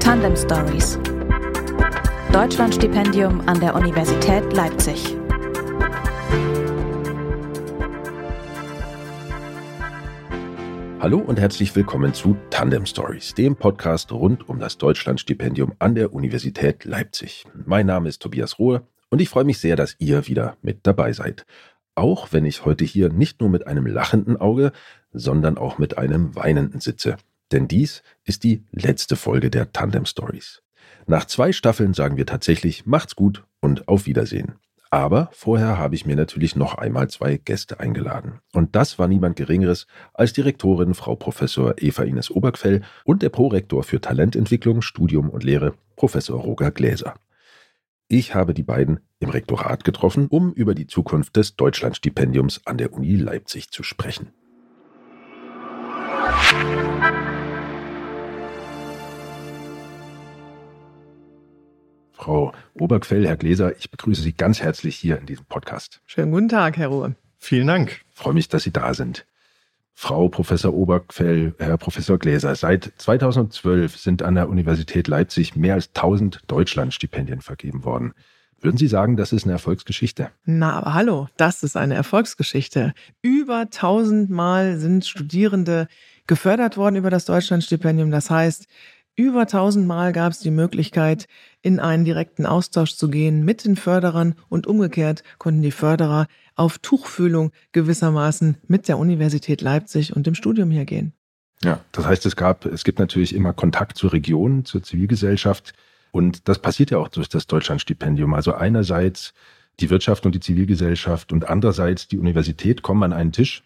Tandem Stories. Deutschlandstipendium an der Universität Leipzig. Hallo und herzlich willkommen zu Tandem Stories, dem Podcast rund um das Deutschlandstipendium an der Universität Leipzig. Mein Name ist Tobias Rohe und ich freue mich sehr, dass ihr wieder mit dabei seid. Auch wenn ich heute hier nicht nur mit einem lachenden Auge, sondern auch mit einem weinenden sitze. Denn dies ist die letzte Folge der Tandem Stories. Nach zwei Staffeln sagen wir tatsächlich, macht's gut und auf Wiedersehen. Aber vorher habe ich mir natürlich noch einmal zwei Gäste eingeladen. Und das war niemand Geringeres als Direktorin Frau Professor Eva Ines Obergfell und der Prorektor für Talententwicklung, Studium und Lehre, Professor Roger Gläser. Ich habe die beiden im Rektorat getroffen, um über die Zukunft des Deutschlandstipendiums an der Uni Leipzig zu sprechen. Frau Obergfell, Herr Gläser, ich begrüße Sie ganz herzlich hier in diesem Podcast. Schönen guten Tag, Herr Ruhe. Vielen Dank. Ich freue mich, dass Sie da sind. Frau Professor Obergfell, Herr Professor Gläser, seit 2012 sind an der Universität Leipzig mehr als 1000 Deutschlandstipendien vergeben worden. Würden Sie sagen, das ist eine Erfolgsgeschichte? Na, aber hallo, das ist eine Erfolgsgeschichte. Über 1000 Mal sind Studierende gefördert worden über das Deutschlandstipendium. Das heißt, über tausendmal gab es die Möglichkeit, in einen direkten Austausch zu gehen mit den Förderern und umgekehrt konnten die Förderer auf Tuchfühlung gewissermaßen mit der Universität Leipzig und dem Studium hier gehen. Ja, das heißt, es gab, es gibt natürlich immer Kontakt zur Region, zur Zivilgesellschaft und das passiert ja auch durch das Deutschlandstipendium. Also einerseits die Wirtschaft und die Zivilgesellschaft und andererseits die Universität kommen an einen Tisch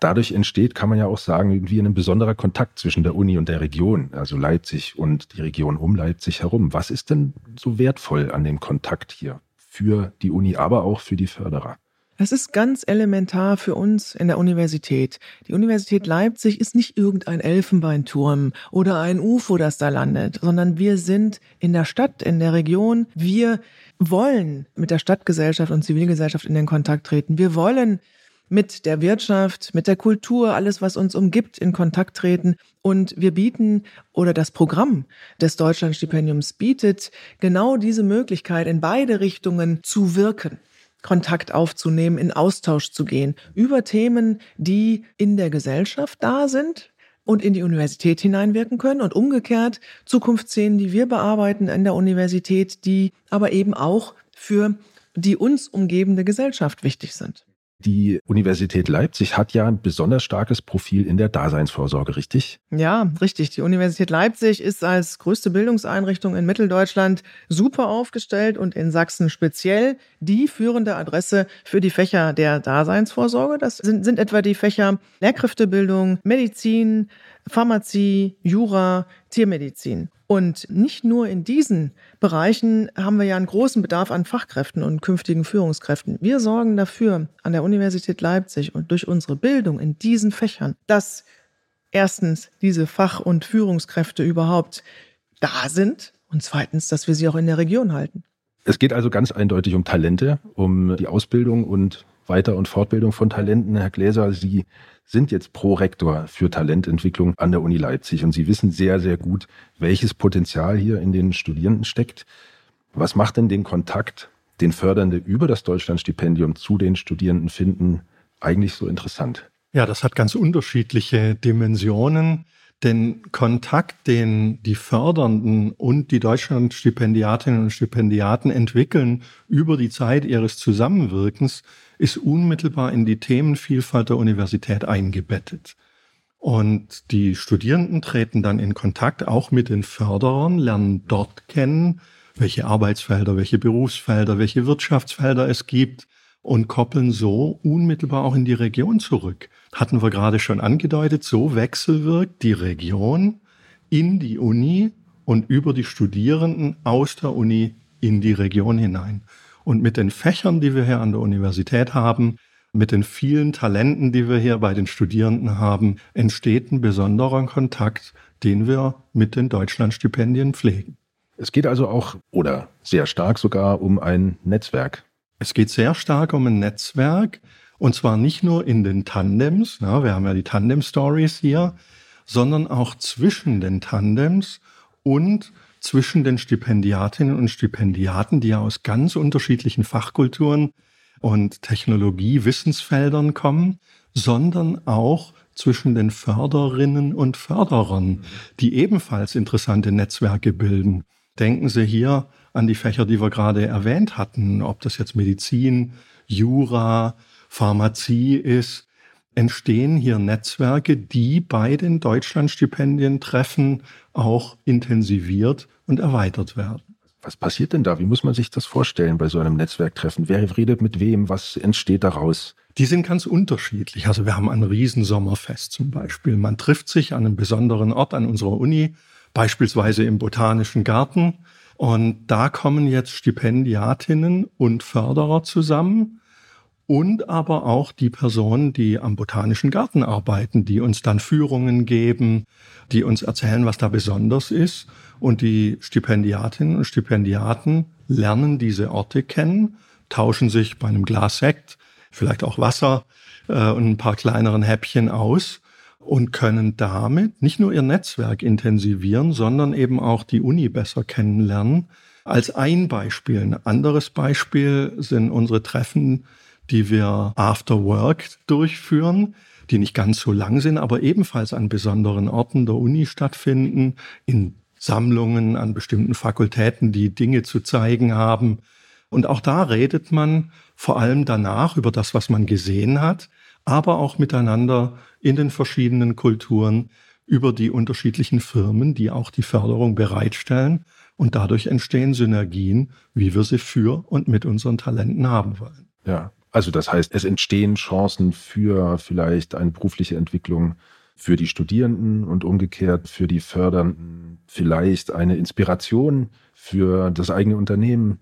dadurch entsteht, kann man ja auch sagen, irgendwie ein besonderer Kontakt zwischen der Uni und der Region, also Leipzig und die Region um Leipzig herum. Was ist denn so wertvoll an dem Kontakt hier für die Uni, aber auch für die Förderer? Das ist ganz elementar für uns in der Universität. Die Universität Leipzig ist nicht irgendein Elfenbeinturm oder ein UFO, das da landet, sondern wir sind in der Stadt, in der Region. Wir wollen mit der Stadtgesellschaft und Zivilgesellschaft in den Kontakt treten. Wir wollen mit der Wirtschaft, mit der Kultur, alles, was uns umgibt, in Kontakt treten. Und wir bieten oder das Programm des Deutschlandstipendiums bietet genau diese Möglichkeit, in beide Richtungen zu wirken. Kontakt aufzunehmen, in Austausch zu gehen über Themen, die in der Gesellschaft da sind und in die Universität hineinwirken können und umgekehrt Zukunftsszenen, die wir bearbeiten an der Universität, die aber eben auch für die uns umgebende Gesellschaft wichtig sind. Die Universität Leipzig hat ja ein besonders starkes Profil in der Daseinsvorsorge, richtig? Ja, richtig. Die Universität Leipzig ist als größte Bildungseinrichtung in Mitteldeutschland super aufgestellt und in Sachsen speziell die führende Adresse für die Fächer der Daseinsvorsorge. Das sind, sind etwa die Fächer Lehrkräftebildung, Medizin, Pharmazie, Jura, Tiermedizin. Und nicht nur in diesen Bereichen haben wir ja einen großen Bedarf an Fachkräften und künftigen Führungskräften. Wir sorgen dafür an der Universität Leipzig und durch unsere Bildung in diesen Fächern, dass erstens diese Fach- und Führungskräfte überhaupt da sind und zweitens, dass wir sie auch in der Region halten. Es geht also ganz eindeutig um Talente, um die Ausbildung und Weiter- und Fortbildung von Talenten. Herr Gläser, Sie sind jetzt Prorektor für Talententwicklung an der Uni Leipzig und Sie wissen sehr, sehr gut, welches Potenzial hier in den Studierenden steckt. Was macht denn den Kontakt, den Fördernde über das Deutschlandstipendium zu den Studierenden finden, eigentlich so interessant? Ja, das hat ganz unterschiedliche Dimensionen. Den Kontakt, den die Fördernden und die Deutschlandstipendiatinnen und Stipendiaten entwickeln über die Zeit ihres Zusammenwirkens, ist unmittelbar in die Themenvielfalt der Universität eingebettet. Und die Studierenden treten dann in Kontakt auch mit den Förderern, lernen dort kennen, welche Arbeitsfelder, welche Berufsfelder, welche Wirtschaftsfelder es gibt und koppeln so unmittelbar auch in die Region zurück. Hatten wir gerade schon angedeutet, so wechselwirkt die Region in die Uni und über die Studierenden aus der Uni in die Region hinein. Und mit den Fächern, die wir hier an der Universität haben, mit den vielen Talenten, die wir hier bei den Studierenden haben, entsteht ein besonderer Kontakt, den wir mit den Deutschlandstipendien pflegen. Es geht also auch oder sehr stark sogar um ein Netzwerk. Es geht sehr stark um ein Netzwerk Und zwar nicht nur in den Tandems, na, wir haben ja die Tandem-Stories hier, sondern auch zwischen den Tandems und zwischen den Stipendiatinnen und Stipendiaten, die ja aus ganz unterschiedlichen Fachkulturen und Technologie-Wissensfeldern kommen, sondern auch zwischen den Förderinnen und Förderern, die ebenfalls interessante Netzwerke bilden. Denken Sie hier an die Fächer, die wir gerade erwähnt hatten, ob das jetzt Medizin, Jura, Pharmazie ist, entstehen hier Netzwerke, die bei den Deutschlandstipendientreffen auch intensiviert und erweitert werden. Was passiert denn da? Wie muss man sich das vorstellen bei so einem Netzwerktreffen? Wer redet mit wem? Was entsteht daraus? Die sind ganz unterschiedlich. Also wir haben ein Riesensommerfest zum Beispiel. Man trifft sich an einem besonderen Ort an unserer Uni, beispielsweise im Botanischen Garten. Und da kommen jetzt Stipendiatinnen und Förderer zusammen und aber auch die Personen, die am Botanischen Garten arbeiten, die uns dann Führungen geben, die uns erzählen, was da besonders ist. Und die Stipendiatinnen und Stipendiaten lernen diese Orte kennen, tauschen sich bei einem Glas Sekt, vielleicht auch Wasser äh, und ein paar kleineren Häppchen aus und können damit nicht nur ihr Netzwerk intensivieren, sondern eben auch die Uni besser kennenlernen. Als ein Beispiel. Ein anderes Beispiel sind unsere Treffen die wir after work durchführen, die nicht ganz so lang sind, aber ebenfalls an besonderen Orten der Uni stattfinden, in Sammlungen an bestimmten Fakultäten, die Dinge zu zeigen haben. Und auch da redet man vor allem danach über das, was man gesehen hat, aber auch miteinander in den verschiedenen Kulturen über die unterschiedlichen Firmen, die auch die Förderung bereitstellen. Und dadurch entstehen Synergien, wie wir sie für und mit unseren Talenten haben wollen. Ja, also das heißt, es entstehen Chancen für vielleicht eine berufliche Entwicklung für die Studierenden und umgekehrt für die Fördernden, vielleicht eine Inspiration für das eigene Unternehmen.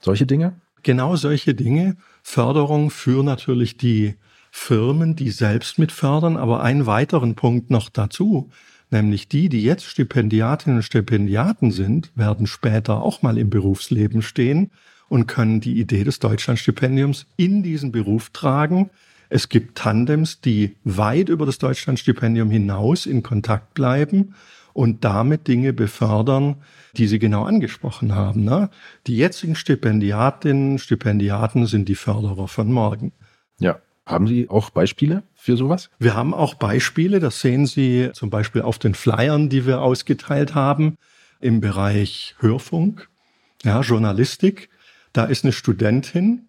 Solche Dinge? Genau solche Dinge. Förderung für natürlich die Firmen, die selbst mit fördern, aber einen weiteren Punkt noch dazu, nämlich die, die jetzt Stipendiatinnen und Stipendiaten sind, werden später auch mal im Berufsleben stehen und können die Idee des Deutschlandstipendiums in diesen Beruf tragen. Es gibt Tandems, die weit über das Deutschlandstipendium hinaus in Kontakt bleiben und damit Dinge befördern, die Sie genau angesprochen haben. Ne? Die jetzigen Stipendiatinnen, Stipendiaten sind die Förderer von morgen. Ja. Haben Sie auch Beispiele für sowas? Wir haben auch Beispiele, das sehen Sie zum Beispiel auf den Flyern, die wir ausgeteilt haben im Bereich Hörfunk, ja, Journalistik. Da ist eine Studentin,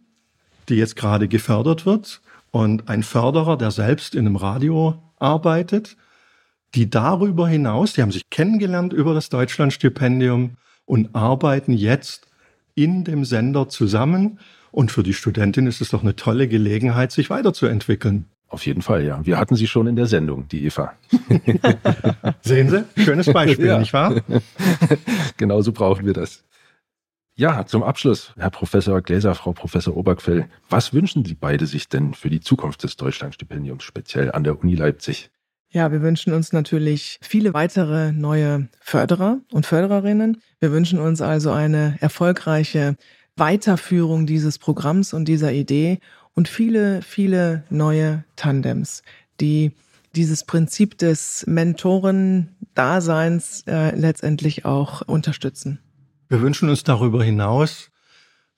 die jetzt gerade gefördert wird und ein Förderer, der selbst in einem Radio arbeitet, die darüber hinaus, die haben sich kennengelernt über das Deutschlandstipendium und arbeiten jetzt in dem Sender zusammen. Und für die Studentin ist es doch eine tolle Gelegenheit, sich weiterzuentwickeln. Auf jeden Fall, ja. Wir hatten sie schon in der Sendung, die Eva. Sehen Sie? Schönes Beispiel, ja. nicht wahr? genau so brauchen wir das. Ja, zum Abschluss, Herr Professor Gläser, Frau Professor Oberquell, was wünschen Sie beide sich denn für die Zukunft des Deutschlandstipendiums, speziell an der Uni Leipzig? Ja, wir wünschen uns natürlich viele weitere neue Förderer und Fördererinnen. Wir wünschen uns also eine erfolgreiche Weiterführung dieses Programms und dieser Idee und viele, viele neue Tandems, die dieses Prinzip des Mentoren-Daseins äh, letztendlich auch unterstützen. Wir wünschen uns darüber hinaus,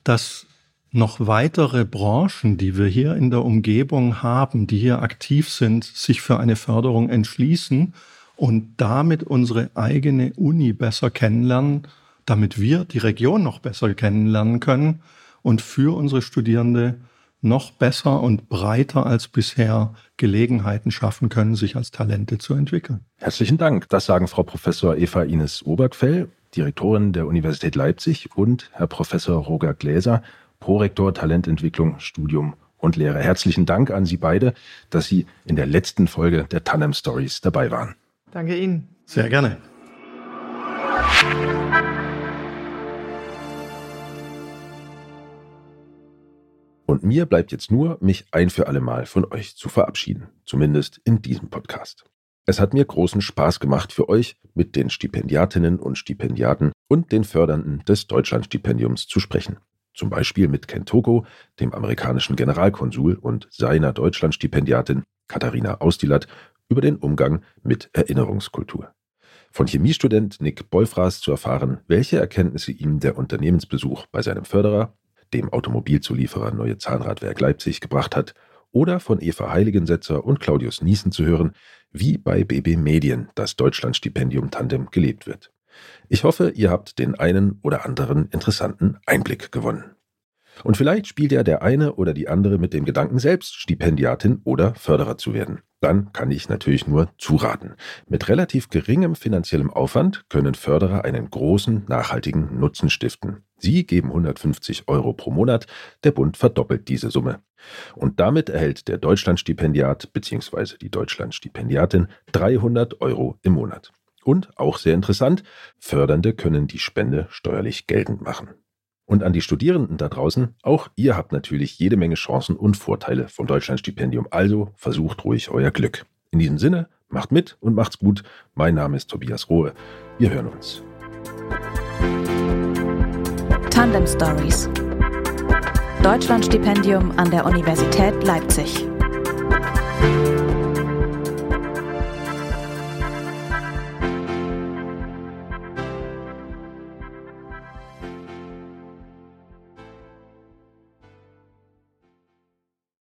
dass noch weitere Branchen, die wir hier in der Umgebung haben, die hier aktiv sind, sich für eine Förderung entschließen und damit unsere eigene Uni besser kennenlernen, damit wir die Region noch besser kennenlernen können und für unsere Studierende noch besser und breiter als bisher Gelegenheiten schaffen können, sich als Talente zu entwickeln. Herzlichen Dank. Das sagen Frau Professor Eva Ines Obergfell Direktorin der Universität Leipzig und Herr Professor Roger Gläser, Prorektor Talententwicklung, Studium und Lehre. Herzlichen Dank an Sie beide, dass Sie in der letzten Folge der Tandem Stories dabei waren. Danke Ihnen. Sehr gerne. Und mir bleibt jetzt nur, mich ein für alle Mal von euch zu verabschieden, zumindest in diesem Podcast. Es hat mir großen Spaß gemacht für euch, mit den Stipendiatinnen und Stipendiaten und den Fördernden des Deutschlandstipendiums zu sprechen. Zum Beispiel mit Ken Toko, dem amerikanischen Generalkonsul und seiner Deutschlandstipendiatin Katharina Austilat über den Umgang mit Erinnerungskultur. Von Chemiestudent Nick Bolfras zu erfahren, welche Erkenntnisse ihm der Unternehmensbesuch bei seinem Förderer, dem Automobilzulieferer Neue Zahnradwerk Leipzig, gebracht hat, oder von Eva Heiligensetzer und Claudius Niesen zu hören, wie bei BB Medien das Deutschlandstipendium Tandem gelebt wird. Ich hoffe, ihr habt den einen oder anderen interessanten Einblick gewonnen. Und vielleicht spielt ja der eine oder die andere mit dem Gedanken, selbst Stipendiatin oder Förderer zu werden. Dann kann ich natürlich nur zuraten. Mit relativ geringem finanziellem Aufwand können Förderer einen großen, nachhaltigen Nutzen stiften. Sie geben 150 Euro pro Monat, der Bund verdoppelt diese Summe. Und damit erhält der Deutschlandstipendiat bzw. die Deutschlandstipendiatin 300 Euro im Monat. Und auch sehr interessant, Fördernde können die Spende steuerlich geltend machen. Und an die Studierenden da draußen, auch ihr habt natürlich jede Menge Chancen und Vorteile vom Deutschlandstipendium. Also versucht ruhig euer Glück. In diesem Sinne, macht mit und macht's gut. Mein Name ist Tobias Rohe. Wir hören uns. Tandem Stories. Deutschlandstipendium an der Universität Leipzig.